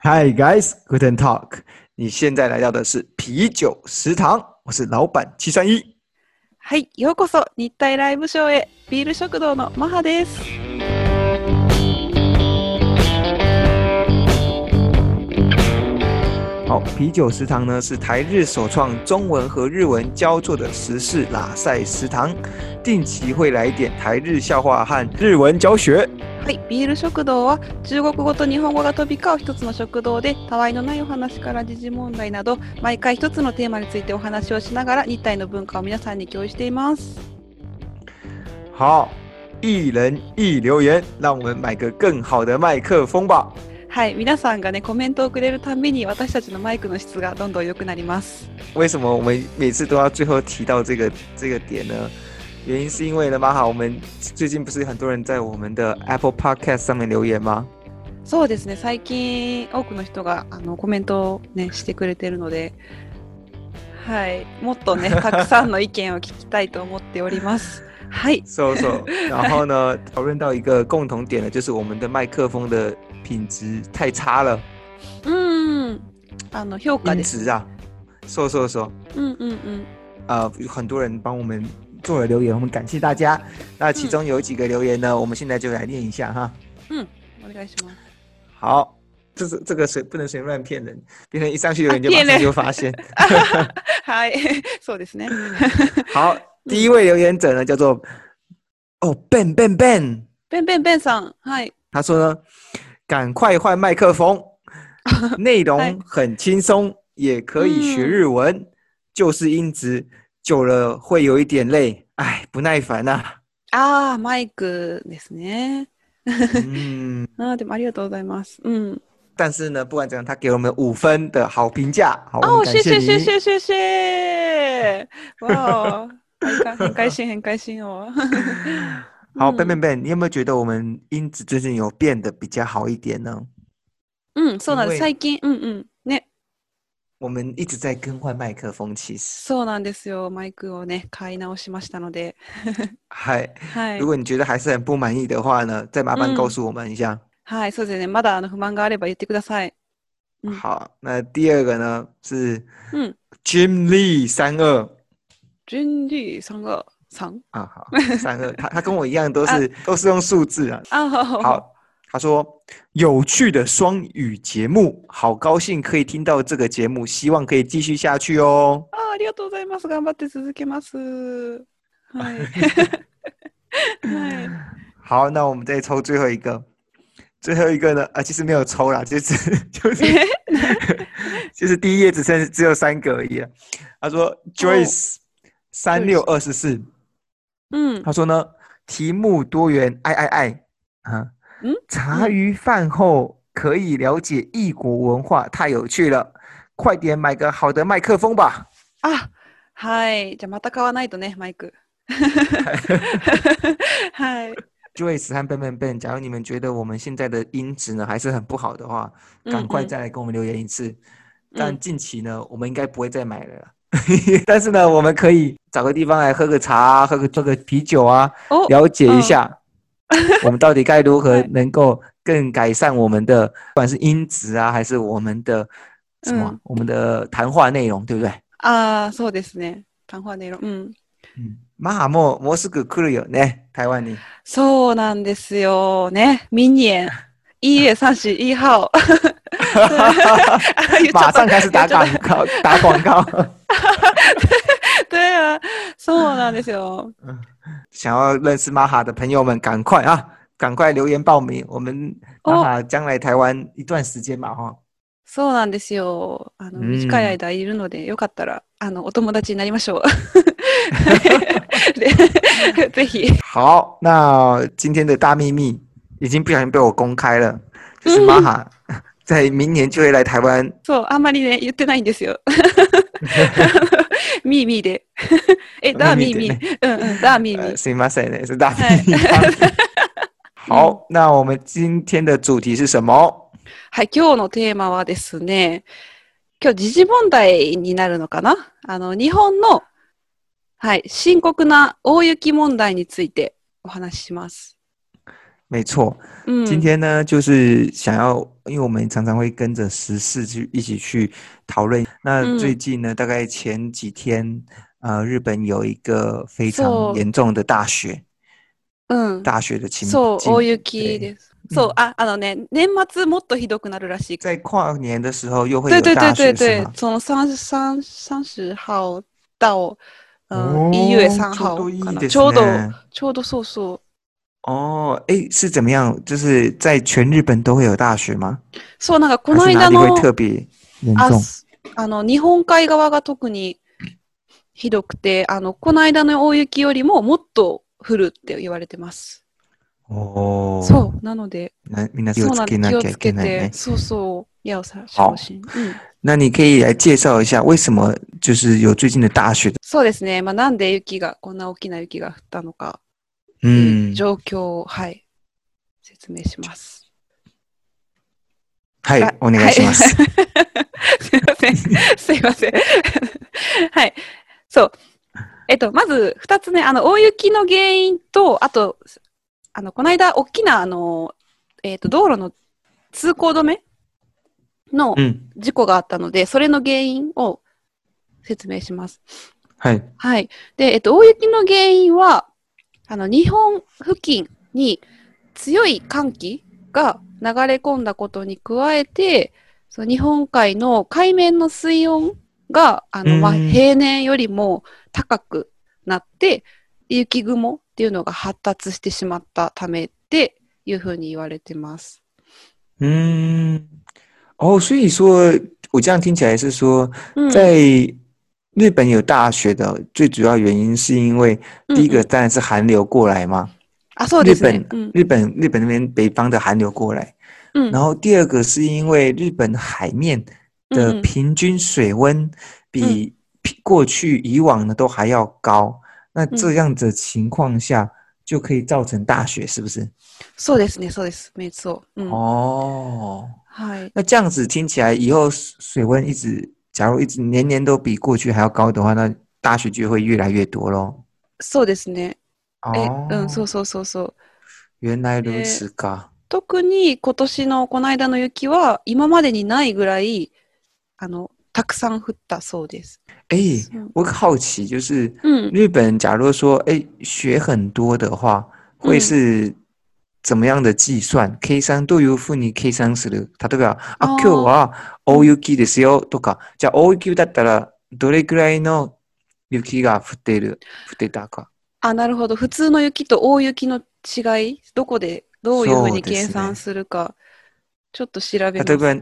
Hi guys, good and Talk。你现在来到的是啤酒食堂，我是老板七三一。はい、ようこそ日体ライブショーへビール食堂のマハです。好，啤酒食堂呢是台日首创中文和日文交错的时事拉塞食堂，定期会来一点台日笑话和日文教学。はい、ビール食堂は中国語と日本語が飛び交う一つの食堂で、たわいのないお話から時事問題など、毎回一つのテーマについてお話をしながら日体の文化を皆さんに共有しています。好，一人一留言，让我们买个更好的麦克风吧。 はい、皆さんがね、コメントをくれるたんびに私たちのマイクの質がどんどん良くなります。为什么我们每次都要最后提到这个这个点呢？原因是因为呢，马哈，我们最近不是很多人在我们的 Apple Podcast 上面留言吗？そうですね、最近多くの人があのコメントをねしてくれてるので、はい、もっとね たくさんの意見を聞きたいと思っております。はい、so so，然后呢，讨论到一个共同点呢，就是我们的麦克风的品质太差了，うーん、あの評価音です。质啊，so so so，うんうんうん。呃，有很多人帮我们做了留言，我们感谢大家。那其中有几个留言呢，我们现在就来念一下哈。お願いします。好，这是这个随不能随便乱骗人，别人一上去留言就马啊骗人上就发现。はい、そうですね。好，第一位留言者呢叫做哦 Ben Ben Ben，ベンベンベンさん、はい、他说呢， 赶快换麦克风，内嗨容很轻松，也可以学嗯日文，就是音质久了会有一点累，哎，不耐烦呐、あーマイクですね。嗯，あーでもありがとうございます。うん。但是呢，不管怎样，他给了我们五分的好评价，好，我あ、们感谢谢谢谢你。谢谢谢。わお、很开心很开心哦。 好嗯，Ben Ben Ben，你有没有觉得我们音质最近有变得比较好一点呢？うん、そうなんです。因為最近、うんうん。ね、我们一直在更换麦克风，其实，そうなんですよ。マイクをね、買い直しましたので。嗨，はい如。果你觉得还是很不满意的话呢，再麻烦告嗯诉我们一下。はい、そうですね。まだあの不満があれば言ってください。嗯好，那第二个呢是うん。 Jim Lee 三二順利さん が3啊，好三二，他他跟我一样都是都是用数字啊。あ、好好，他说有趣的双语节目，好高兴可以听到这个节目，希望可以继续下去哦。あ、ありがとうございます。頑張って続けます。はい。はい。好，那我们再抽最后一个，最后一个呢？啊，其实没有抽啦，就是就是就是第一页只剩只有三个而已了。他说 Joyce 三六二十四， うん。他说呢题目多元，爱爱爱啊，嗯茶余饭后可以了解异国文化，太有趣了，快点买个好的麦克风吧。あ、はい。じゃあまた買わないとね、マイク。はい。 Joyce 和 Ben Ben Ben，假如你们觉得我们现在的音质呢还是很不好的话，赶快嗯嗯再来跟我们留言一次。但嗯近期呢，我们应该不会再买了啦。 但是呢，我们可以找个地方来喝个茶啊，喝个喝个啤酒啊，お、了解一下我们到底该如何嗨能够更改善我们的，不管是音质啊，还是我们的什么啊、嗯我们的谈话内容，对不对？あー、そうですね。談話内容。うん。嗯，まあもうもうすぐ来るよね、台湾に。そうなんですよ。ね。明年一月三十一号。 言っちゃ马った上开始打言っちゃ广っ告，打广告。た对啊，そうなんですよ。想要认识玛哈的朋友们，赶快啊，赶快留言报名。我们玛哦哈将来台湾一段时间嘛，哈。そうなんですよ。あの、うん短い間いるので、よかったら、あの、お友達になりましょう。でぜひ。好，那今天的大秘密已经不小心被我公开了，就是玛哈 在明年就会来台湾。そう、あんまりね、言ってないんですよ。ミーミーで。え、ダーミーミミー。うんうん、ダーミーミ呃，ー。すみません呢，是大秘嗨密。好，那我们今天的主题是什么？はい、今日のテーマはですね、今日時事問題になるのかな？あの、日本の、はい、深刻な大雪問題についてお話しします。没错。嗯，今天呢，就是想要，因为我们常常会跟着时事去一起去讨论。那嗯最近呢，大概前几天，呃，日本有一个非常そう严重的大雪，うん。大雪的情そう、境大雪です。そう、あ、あのね、年末もっとひどくなるらしい。在跨年的时候又会对对对有大雪，是对对吗，？从三三三十号到哦嗯一月三号ちょうどいいかな。ですちょうどねちょうどそうそう。 哦，哎，是怎么样？就是在全日本都会有大雪吗？そうなんかこ还の間の特别严あ重？すあの日本海側が特にひどくて、あのこの間の大雪よりももっと降るって言われてます。哦，そうなので、那みんな気をつけなきゃいつけないね，。そうそう要小好心。うん。那你可以来介绍一下为什么就是有最近的大雪的？そうですね。まあなんで雪がこんな大きな雪が降ったのか状況を、はい説明します。はいあ、お願いします。すいません。すいません。はい。そう。えっと、まず、二つね、あの、大雪の原因と、あと、あの、この間、大きな、あの、えっと、道路の通行止めの嗯，事故があったので、それの原因を説明します。はい。はい。で、えっと、大雪の原因は、あの、日本付近に強い寒気が流れ込んだことに加えて、その日本海の海面の水温が、あの、まあ、うん。平年よりも高くなって、雪雲っていうのが発達してしまったためっていうふうに言われてます。嗯，哦，所以说我这样听起来是说，うん在日本有大雪的最主要原因是因为第一うんうん个当然是寒流过来嘛，あ、そう日ですね本。うん。日本日本那边北方的寒流过来，うん然后第二个是因为日本海面的嗯平均水温比比过去以往的都还要高，那这嗯样的情况下就可以造成大雪，是不是？そうですね、そうです。没错。うん。哦，はい。那这样子听起来，以后水水温一直， 假如一直年年都比过去还要高的话，那大雪就会越来越多咯。そうですね。え、哦，うん、そうそうそうそう。原来如此か。特に今年のこの間の雪は今までにないぐらい、あの、たくさん降ったそうです。哎，うん我好奇，就是うん。日本，假如说哎雪很多的话，会嗯是怎么样的计算？計算どういうふうに計算する？例えば、あ、今日は大雪ですよとか、じゃあ大雪だったらどれくらいの雪が降っている、降ってたか。あ、なるほど。普通の雪と大雪の違い、どこでどういうふうに計算するか、ちょっと調べ。例えば、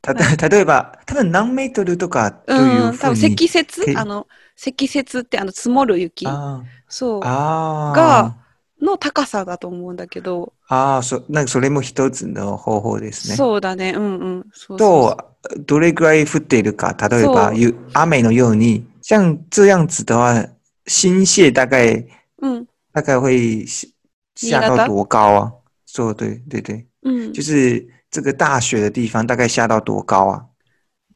たと 例えば、多分何メートルとかという。多分積雪？けあの、積雪ってあの積もる雪あそう。がの高さだと思うんだけど、ああ、そ、なんかそれも一つの方法ですね。そうだね。うんうん。そうそうそうと、どれくらい降っているか。例えば、雨のように、像这样子的话，新泻大概うん。大概会下到多高啊？说对对对，うん就。是这个大雪的地方大概下到多高啊？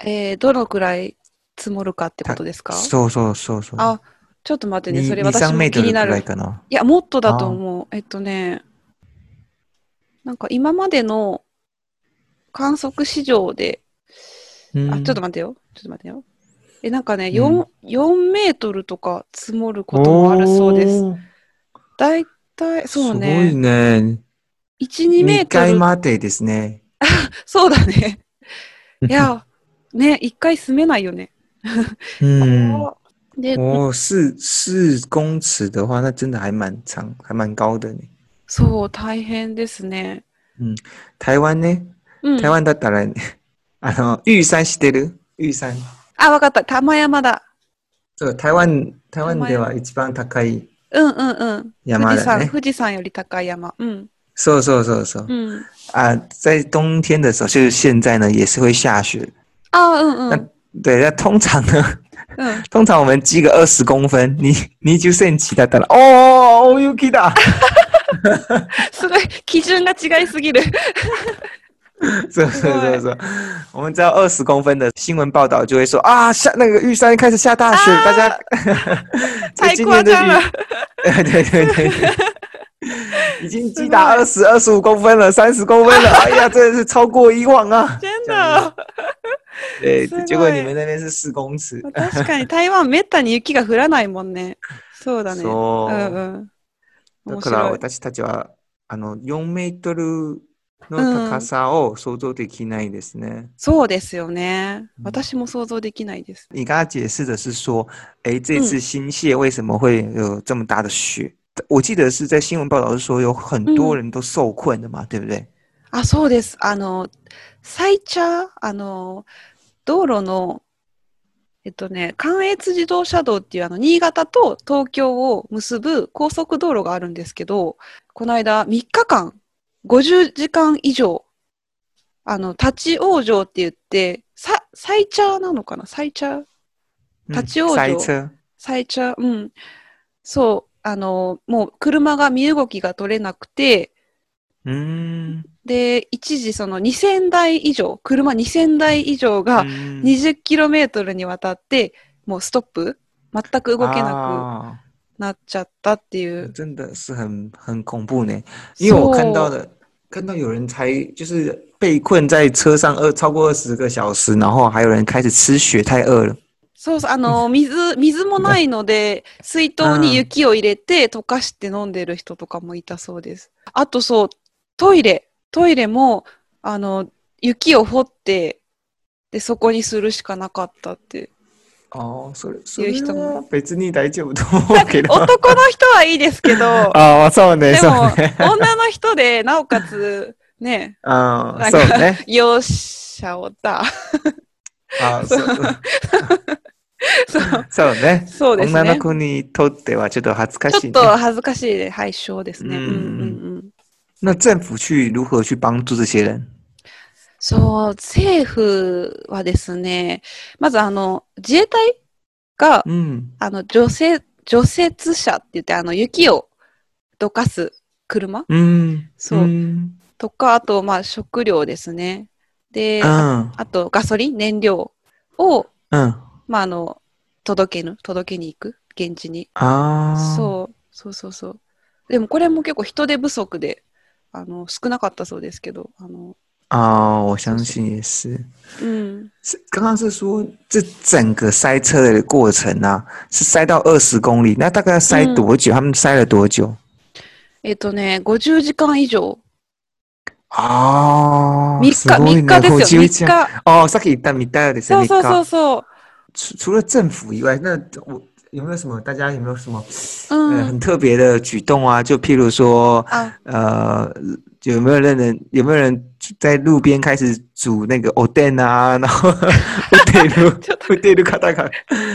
えーどのくらい積もるかってことですか？そうそうそうそう。あ、ちょっと待ってね。にそれ2、3私も気になる。らい。いや、もっとだと思う。えっとね、なんか今までの観測史上で、あ、ちょっと待ってよ。ちょっと待ってよ。え、なんかね、4、4メートルとか積もることもあるそうです。だいたい、そうすごいね。ね。1、2メー2トル。回までですね。そうだね。いや、ね、1回住めないよね。嗯，で、哦，四四公尺的话，那真的还蛮长，还蛮高的呢。そう、大変ですね。台湾呢？うん。台湾だったら、あの、玉山知ってる？玉山。あ、わかった。玉山だ。そう、台湾台湾では一番高いうんうんうん。山富士山、だね。富士山より高い山。うん。そうそうそうそう。うん。啊，在冬天的时候，就是现在呢，也是会下雪。あ、うんうん。对，那通常呢，うん。通常我们积个二十公分，你你就センチだったら、哦，大雪だ。すごい、基準が違いすぎる。是是是是，我们知道二十公分的新闻报道就会说啊，下那个玉山开始下大雪，啊大家太这今年的夸张了雨。对对对对， 已经击打二十二十五公分了，三十公分了，哎呀，真的是超过以往啊！真的？你们那边是四公尺。確かに台湾めったに雪が降らないもんね。そうだね。そううんうん。面だから。私たちはあの4メートルの高さを想像できないですね。そうですよね。うん私も想像できないです。你刚刚解释的是说，哎，这次新泻为什么会有这么大的雪？我记得是在新闻报道是说有很多人都受困的嘛，对不对？あ、そうです。あの、最茶、あの、道路の、えっとね、関越自動車道っていうあの、新潟と東京を結ぶ高速道路があるんですけど、この間3日間、50時間以上、あの、立ち往生って言って、さ、最茶なのかな？最茶嗯立ち往生。塞车，最茶うん。そう、あの、もう車が身動きが取れなくて、嗯，で、一時その2000台以上、車2000台以上が嗯 20km にわたって、もうストップ。全く動けな啊くなっちゃったっていう。真的是很很恐怖呢，因为我看到的看到有人才就是被困在车上二超过二十个小时，然后还有人开始吃雪，太饿了。そうそう、あの、水、水もないので、水筒に雪を入れて溶かして飲んでる人とかもいたそうです。あとそう、トイレ、トイレも、あの、雪を掘って、で、そこにするしかなかったって。哦，それそいうれ人もは別に大丈夫と思うけど。男の人はいいですけど、ああ、そうね、そうでもね。、女の人で、なおかつ、ね、ああ、そうね。容赦をだ。ああ、そうそう、そうね。そうですね。女の子にとってはちょっと恥ずかしいね。ちょっと恥ずかしい害羞ですね。ううんんうんうん。那政府去如何去帮助这些人？そう、政府はですね、まずあの、自衛隊が、嗯あの、除雪、除雪車って言って、あの、雪をどかす車？嗯，そう嗯とか、あと、まあ、食料ですね。で、あ嗯あと、ガソリン、燃料を、嗯まあ、あの、届けぬ、届けに行く、現地に。啊，そう、そうそうそう。でもこれも結構人手不足で、あの、少なかったそうですけど、あの、啊，我相信也是。うん。是刚刚是说这整个塞车的过程啊，是塞到二十公里，那大概要塞多久？他们塞了多久？えっとね、50時間以上。啊，3日、すごい3日ねですよ、51時間3日。哦，さっき言った三日ですね。そうそうそう3日そ除除了政府以外，那我有没有什么？大家有没有什么う。う呃ん。很特别的举动啊？就譬如说，あ、呃，有没有人有没有人在路边开始煮那个 o d e n 啊？然后 o d e n o d e n カタカ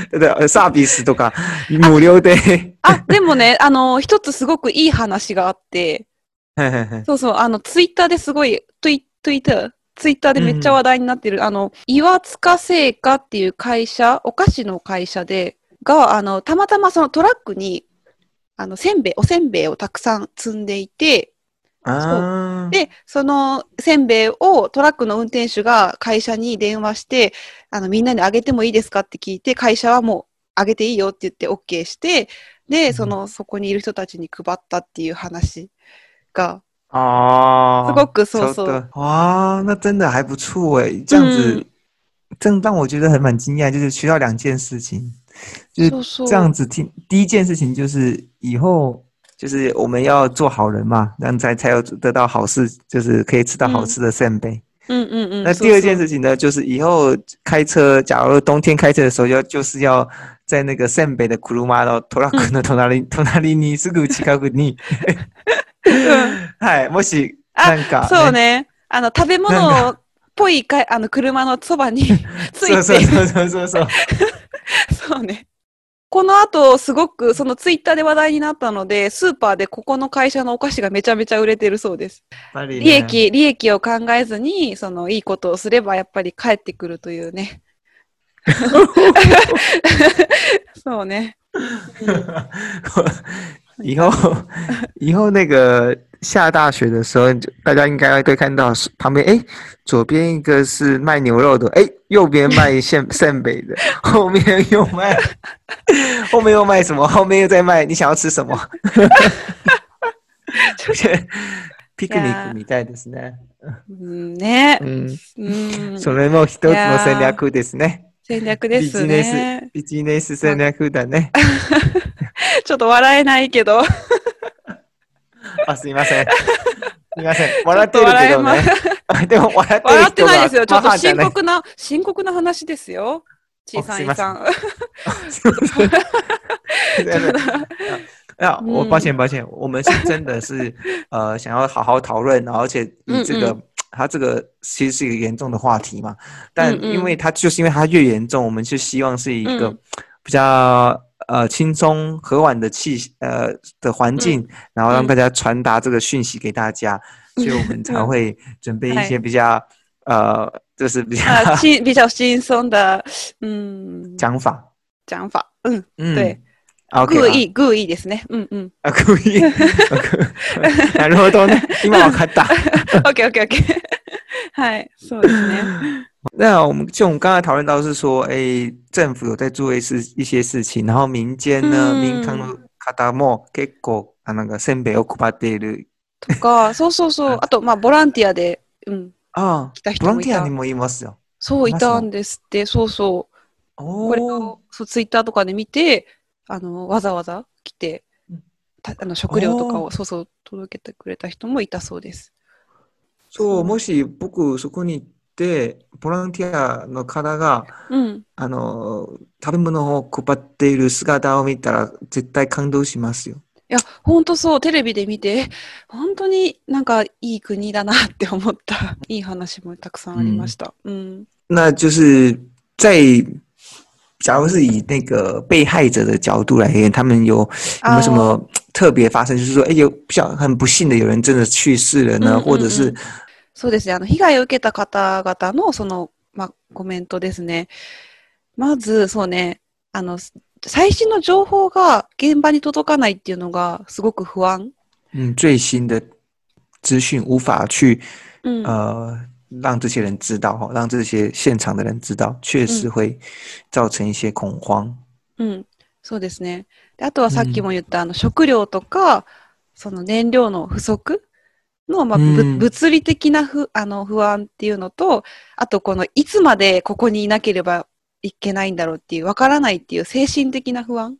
对对，サービスとか無料で。あ、でもね、あの、一つすごくいい話があって、そうそう、あの、ツイッターですごい、ツイツイッター、ツイッターでめっちゃ話題になってる、あの、岩塚製菓っていう会社、お菓子の会社で、が、あの、たまたまそのトラックに、あの、せんべい、おせんべいをたくさん積んでいて、あー。で、そのせんべいをトラックの運転手が会社に電話して、あの、みんなにあげてもいいですかって聞いて、会社はもうあげていいよって言って OK して、で、その、そこにいる人たちに配ったっていう話が、哦，すごくそうそう。收的哇，那真的还不错哎，这样子嗯，真让我觉得很蛮惊讶，就是学到两件事情，就是そうそう这样子听。第一件事情就是以后就是我们要做好人嘛，这样才才有得到好事，就是可以吃到好吃的扇贝。うんうんうん。那そうそう第二件事情呢，就是以後开车，假如冬天开车的时候，要就是要在那个扇贝的库鲁马のトラックの隣隣にすぐ近くに、 はい、もしあなんか、そうね。あの、食べ物っぽいか、あの、車のそばに ついてそうそうそうそうそう。そうね。この後、すごく、そのツイッターで話題になったので、スーパーでここの会社のお菓子がめちゃめちゃ売れてるそうです。ね利益、利益を考えずに、そのいいことをすればやっぱり帰ってくるというね。そうね。以后 以后那个下大雪的时候，就大家应该会看到是旁边，哎，左边一个是卖牛肉的，哎，右边卖 现扇北的，后面又卖，后面又卖什么？后面又在卖，你想要吃什么？ピクニックみたいですね。うんね。それも一つの戦略ですね。戦略ですビジネスね。、ビジネス戦略だね。ちょっと笑えないけど。あ、すいません。すいません。笑ってるけどね。でも笑って笑ってないですよ。ちょっと深刻な、深刻な話ですよ。小さいさん。すいません。呀，嗯我抱歉抱歉，我们是真的是呃想要好好讨论，而且以这个嗯它这个其实是一个严重的话题嘛，但因为它就是因为它越严重，我们就希望是一个嗯。比较呃轻松和缓的气呃的环境，然后让嗯。大家传达这个讯息给大家，所以我们才会准备一些比较呃就是比较啊，轻比较轻松的，嗯，讲法，讲法，嗯，嗯，对。OK 故啊意故意ですね。うんうん。あ、故意。なるほどね。今わかった。オッケーオッケーオッケー。はい、そうですね。那我们就我们刚才讨论到是说，哎，政府有在做一事一些事情，然后民间呢，嗯民間の方も結構あなんかせんべいを配っている。とか、そうそうそう。あと、まあ、ボランティアで、うん、あ来たあ、ボランティアに。もいますよ。そう、いたんですって、そうそう。これおを、そう、ツイッターとかで見て、あの、わざわざ来てあの食料とかおを、そうそう、届けてくれた人もいたそうです。そう、もし僕そこに行って、ボランティアの方が、うん。あの、食べ物を配っている姿を見たら、絶対感動しますよ。いや、ほんとそう、テレビで見て、え本当になんかいい国だなって思った。いい話もたくさんありました。うん。那就是在，假如是以那个被害者的角度来言，他们有有没有什么特别发生？就是说，哎，有比较很不幸的有人真的去世了呢，嗯嗯或者是そうですね。あの、被害を受けた方々の、その、まあ、コメントですね。まず、そうね、あの、最新の情報が現場に届かないっていうのがすごく不安。嗯最新的资讯无法去うん。呃 让这些人知道哈，让这些现场的人知道，确实会造成一些恐慌。うん。そうですね。であとはさっきも言った、あの、食料とか、その燃料の不足の、まあ、物理的な不、あの、不安っていうのと、あと、この、いつまでここにいなければいけないんだろうっていう、わからないっていう精神的な不安。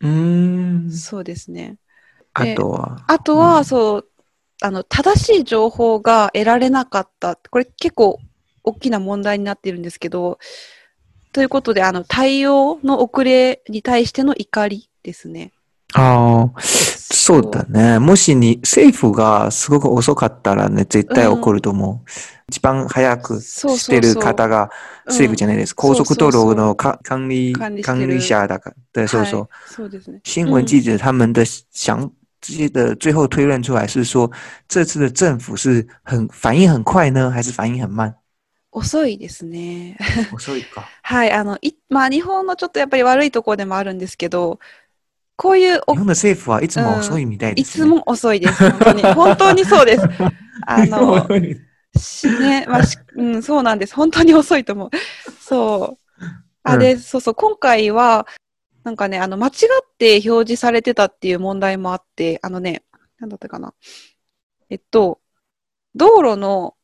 嗯，そうですね。あとはあとは、うんそう、あの、正しい情報が得られなかった。これ結構大きな問題になってるんですけど、ということで、あの、対応の遅れに対しての怒りですね。哦，そうだね。もしに政府がすごく遅かったらね、絶対起こると思う。一番早くしてる。方が政府じゃないです。高速道路のか管理管理者だから。对，そうそう。はい、そうですね。新闻记者他们的想这些的最后推论出来是说，这次的政府是很反应很快呢，还是反应很慢？遅いですね。遅いか。はい、あの、い、まあ、日本のちょっとやっぱり悪いところでもあるんですけど、こういうお日本的政府はいつも遅いみたいです、ねいつも遅いです。本当に。本当にそうです。あの、しね、まあ、し うん、そうなんです。本当に遅いと思う。そう。あ、うんで、そうそう、今回は、なんかね、あの、間違って表示されてたっていう問題もあって、あのね、なんだったかな。えっと、道路の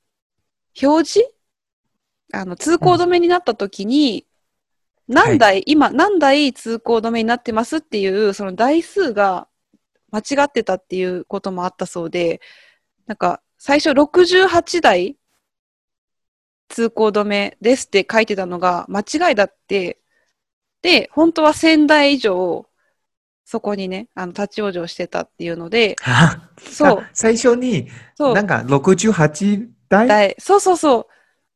表示？あの、通行止めになった時に、何台、今、何台通行止めになってますっていう、その台数が間違ってたっていうこともあったそうで、なんか、最初68台通行止めですって書いてたのが間違いだって、で、本当は1000台以上、そこにね、あの、立ち往生してたっていうので、あ そう、あ最初にそうなん、か68台台そうそうそう、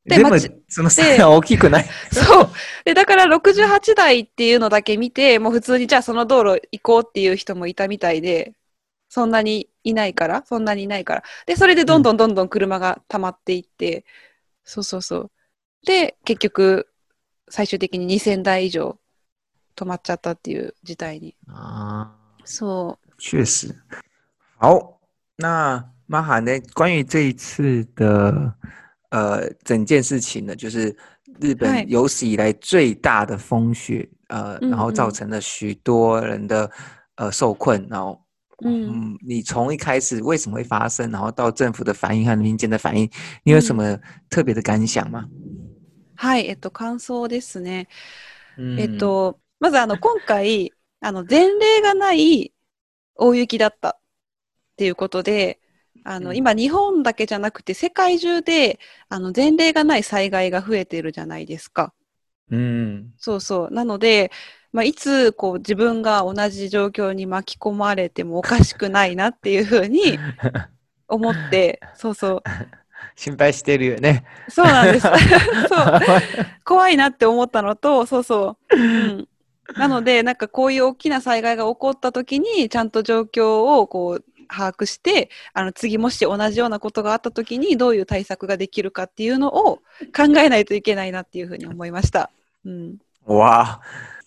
で全部まちその差が大きくない？そう。で、だから68台っていうのだけ見て、もう普通にじゃあその道路行こうっていう人もいたみたいで、そんなにいないから、そんなにいないから。で、それでどんどんどんどん車が溜まっていって、そうそうそう。で、結局、最終的に2000台以上止まっちゃったっていう事態に。啊，そ确实。好，那玛哈呢？关于这一次的呃整件事情呢，就是日嗨本有史以来最大的风雪，呃，然后造成了许多人的呃受困，然后嗯嗯，你从一开始为什么会发生，然后到政府的反应和民间的反应，你有什么特别的感想吗？はい、えっと、感想ですね。嗯えっと、まずあの、今回、あの、前例がない大雪だったっていうことで、あの、うん今、日本だけじゃなくて、世界中で、あの、前例がない災害が増えてるじゃないですか。嗯そうそう。なので、まあ、いつ、こう、自分が同じ状況に巻き込まれてもおかしくないなっていうふうに思って、そうそう。心配してるよね。そうなんです。そう。怖いなって思ったのと、そうそう。うん、なので、なんかこういう大きな災害が起こった時に、ちゃんと状況をこう把握して、あの次もし同じようなことがあった時にどういう対策ができるかっていうのを考えないといけないなっていうふうに思いました。うん。哇，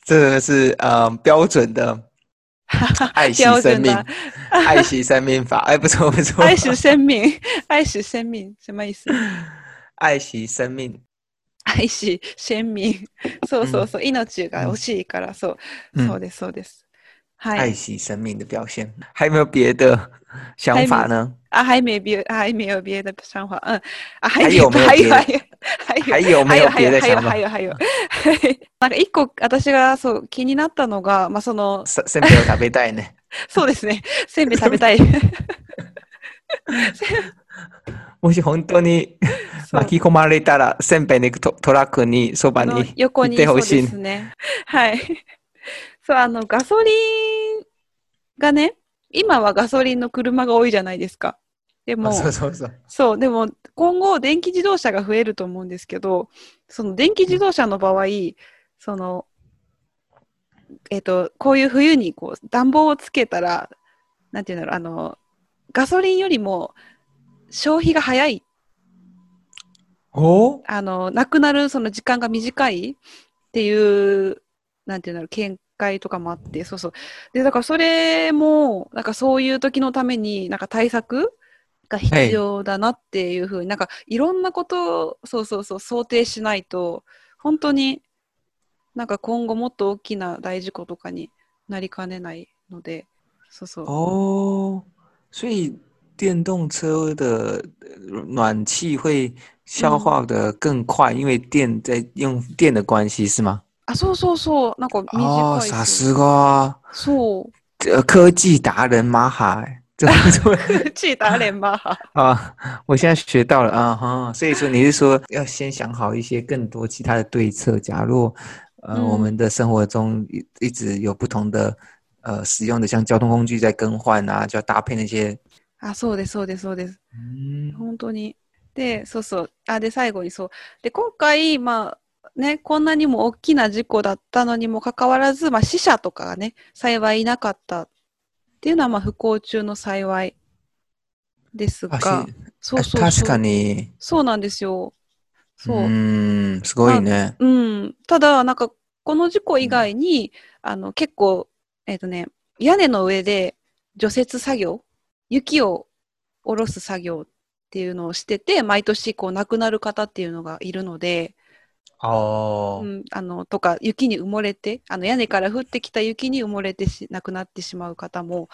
这个是呃标准的 爱惜标生命 爱惜生命法。哎，不错不错，愛惜生命。愛惜生命。什么意思？爱惜生命。愛惜生命。そうそうそう。命が欲しいから、そう。嗯そうです、そうです。はい。爱惜生命的表现，还有没有别的想法呢？啊，还没别，还没有别的想法，嗯，啊，还还有还有还有还有还有没有别的还有想法？还有还有还有 なんか一個私がそう気になったのが、まあそのせせんべいを食べたいね。そうですね、せんべい食べたい。もし本当に 巻き込まれたら、せんべいのトトラックにそばのに横にいてほしいですね。はい。そうあのガソリンがね、今はガソリンの車が多いじゃないですか。でも、そうそうそう。そう、でも今後電気自動車が増えると思うんですけど、その電気自動車の場合、その、えっ、と、こういう冬にこう暖房をつけたら、なんていうんだろう、あの、ガソリンよりも消費が早い、お？あの、なくなるその時間が短いっていう、なんていうんだろう、見解とかもあって、そうそう。で、だからそれも、なんかそういう時のために、なんか対策が必要だなっていうふうに、なんかいろんなことを、そうそうそう、想定しないと、本当になんか今後もっと大きな大事故とかになりかねないので、そうそう。哦，所以电动车的暖气会消耗的更快，因为电在用电的关系，是吗？啊，so so 那个哦，啥事啊？so 科技达人马海，科技达人马海 啊，我现在学到了啊哈，所以说你是说要先想好一些更多其他的对策，假如呃我们的生活中一一直有不同的呃使用的，像交通工具在更换啊，就要搭配那些。あ、そうです、そうです、そうです。嗯本当に。で、そうそう。あ、で、最後にそう。で、今回、まあ、ね、こんなにも大きな事故だったのにもかかわらず、まあ、死者とかがね、幸いいなかったっていうのは、まあ、不幸中の幸いですあがし、そうそう確か。にそうなんですよ。そう。うんすごいね。うん。ただ、なんか、この事故以外に、あの、結構、えっ、とね、屋根の上で除雪作業、雪を下ろす作業っていうのをしてて、毎年、こう、亡くなる方っていうのがいるので、哦う、ん、あの、とか、雪に埋もれて、あの、屋根から降ってきた雪に埋もれてし、亡くなってしまう方も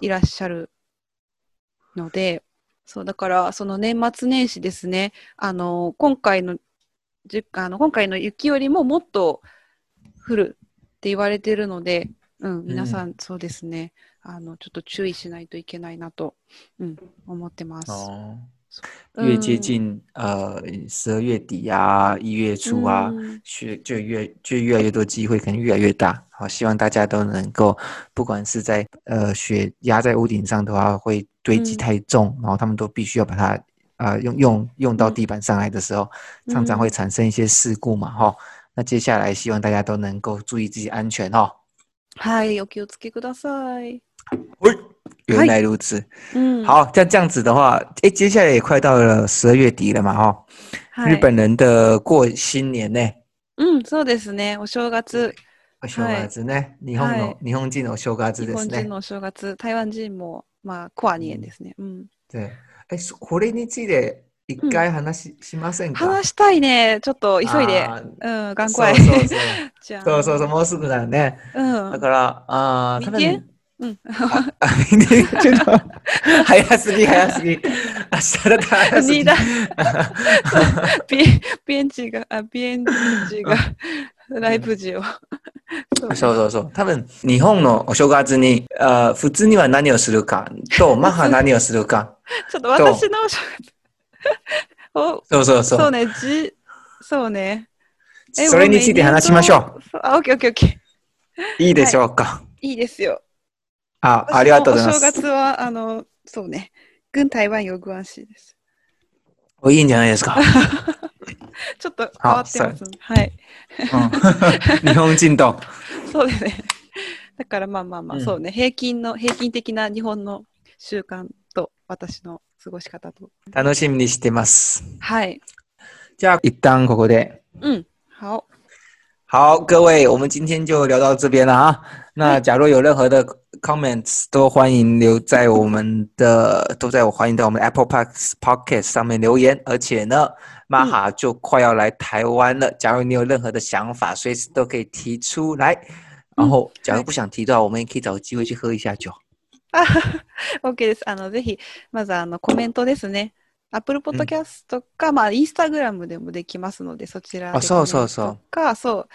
いらっしゃるので、そう、だから、その年末年始ですね、あの、今回の、じあの今回の雪よりももっと降るって言われてるので、うん、皆さん、そうですね、あの、ちょっと注意しないといけないなと、うん、思ってます。越接近呃十二月底啊，一月初啊，嗯学就越就越来越多机会，可能越来越大。好，希望大家都能够，不管是在呃雪压在屋顶上的话，会堆积嗯太重，然后他们都必须要把它啊、呃用用用到嗯地板上来的时候，常常嗯会产生一些事故嘛，哈、那接下来希望大家都能够注意自己安全哈。はい、お気をつけください。喂，原来如此。うん、好，像这样子的话，诶，接下来也快到了十二月底了嘛，哈、はい日本人的过新年呢，うん、そうですね。お正月、お正月ね、日本の、はい日本人のお正月日ですね。本人のお正月、台湾人も、まあ、コアニエンですね。うん。对，え、そこれについて一回話し,、しませんか？話したいね。ちょっと急いで。うん、頑そう快。そうそう。じゃあ。そうそうそう、もうすぐだね。うん。だから、あー明天可能你うん。あ明天ちょっと早すぎ早すぎ。明日だったら早すぎ二。だ。ビエン、チが、あ、ビエンチがライブ時を。そうそうそう。多分、日本のお正月に、あ普通には何をするかと、マハ何をするか。ちょっと私のお正月おそうそうそう。そうね、じ、そうね。えそれについて話しましょう。あ、オッケーオッケーオッケー。う。いいでしょうか。いいですよ。あ、ありがとうございま私のお正す。月は、あの、そうね。軍台湾有关系です。おいいんじゃないですか。ちょっと変わってます。はい。うん日本人と。そうですね。だからまあまあまあ、うんそうね。平均の、平均的な日本の習慣と私の過ごし方と。楽しみにしてます。はい。じゃあ、一旦ここで。うん。好。好，各位，我们今天就聊到这边了啊。那假如有任何的 comments，都欢迎留在我们的，都在我欢迎到我们的 Apple Podcast Podcast 上面留言。而且呢，玛哈就快要来台湾了，假如你有任何的想法，随时都可以提出来。然后，假如不想提到，我们也可以找个机会去喝一下酒。あ OK です。あの、ぜひ、まずあの、コメントですね。Apple Podcast か、まあ、インスタグラムでもできますので、そちらであそうそうそうコメントか、そう。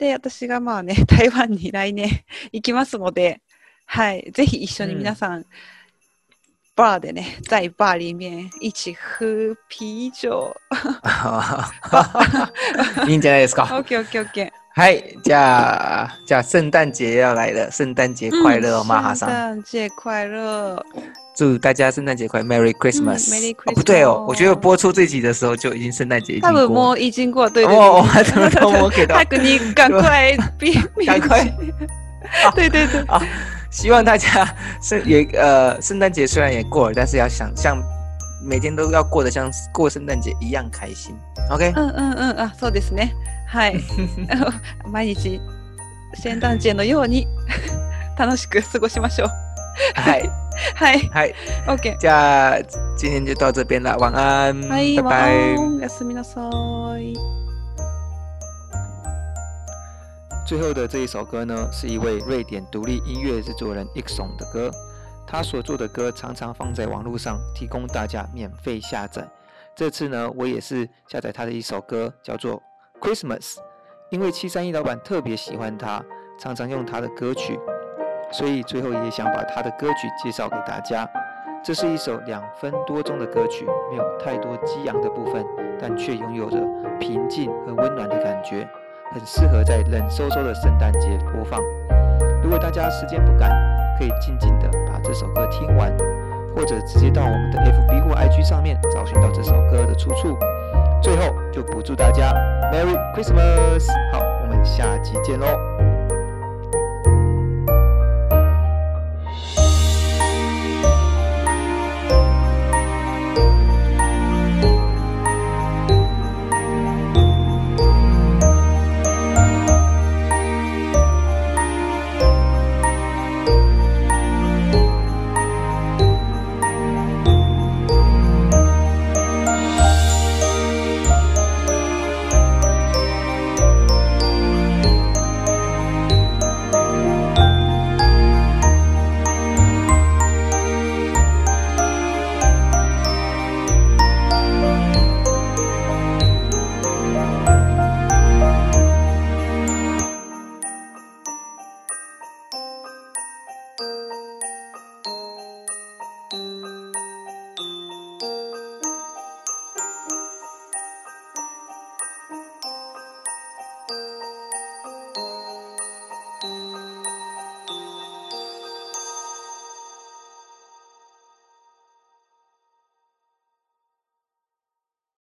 で、私がまあね、台湾に来年 行きますので、はい。ぜひ一緒に皆さん、バーでね、在バー里面一起喝啤酒。いいんじゃないですか。OK, OK, OK。はい、じゃあ、じゃあ圣诞节要来了，圣诞节快乐哦，玛哈圣桑。诞节快乐！祝大家圣诞节快乐，Merry Christmas！、Merry 哦不对哦我觉得播出这集的时候就已经圣诞节已经多分も过已经过，对对哦，对。我怎么给到早。くに赶快比赶快！对对对，啊，希望大家圣也呃，圣诞节虽然也过了，但是要想像每天都要过得像过圣诞节一样开心。OK，うんうんうん、あ、そうですね。はい。毎日聖誕節のように楽しく過ごしましょう。嗨はい。嗨， OK。じゃあ今天就到这边了，晚安，はい、晚拜拜。安。おやすみなさい。最后的这一首歌呢，是一位瑞典独立音乐制作人 Ixon 的歌。他所做的歌常常放在网络上，提供大家免费下载。这次呢，我也是下载他的一首歌，叫做《Christmas》，因为七三一老板特别喜欢他，常常用他的歌曲， 所以最后也想把他的歌曲介绍给大家。这是一首两分多钟的歌曲，没有太多激昂的部分，但却拥有着平静和温暖的感觉。很适合在冷飕飕的圣诞节播放。如果大家时间不赶，可以静静的把这首歌听完，或者直接到我们的 FB 或 IG 上面找寻到这首歌的出处。最后就补祝大家 Merry Christmas！好，我们下期见喽。